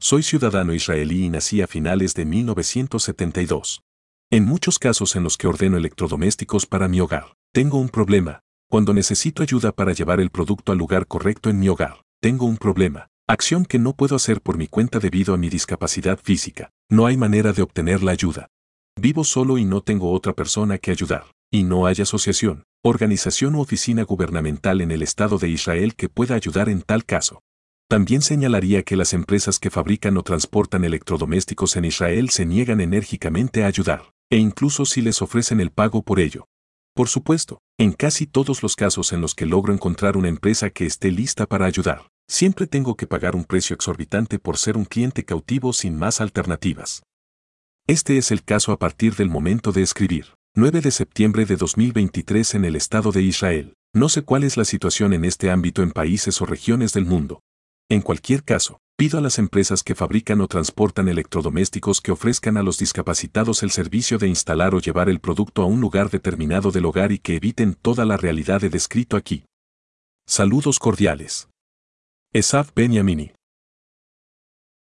Soy ciudadano israelí y nací a finales de 1972. En muchos casos en los que ordeno electrodomésticos para mi hogar, tengo un problema. Cuando necesito ayuda para llevar el producto al lugar correcto en mi hogar, tengo un problema. Acción que no puedo hacer por mi cuenta debido a mi discapacidad física. No hay manera de obtener la ayuda. Vivo solo y no tengo otra persona que ayudar. Y no hay asociación, organización u oficina gubernamental en el Estado de Israel que pueda ayudar en tal caso. También señalaría que las empresas que fabrican o transportan electrodomésticos en Israel se niegan enérgicamente a ayudar, e incluso si les ofrecen el pago por ello. Por supuesto, en casi todos los casos en los que logro encontrar una empresa que esté lista para ayudar, siempre tengo que pagar un precio exorbitante por ser un cliente cautivo sin más alternativas. Este es el caso a partir del momento de escribir. 9 de septiembre de 2023 en el Estado de Israel. No sé cuál es la situación en este ámbito en países o regiones del mundo. En cualquier caso, pido a las empresas que fabrican o transportan electrodomésticos que ofrezcan a los discapacitados el servicio de instalar o llevar el producto a un lugar determinado del hogar y que eviten toda la realidad de descrito aquí. Saludos cordiales. Esaf Beniamini.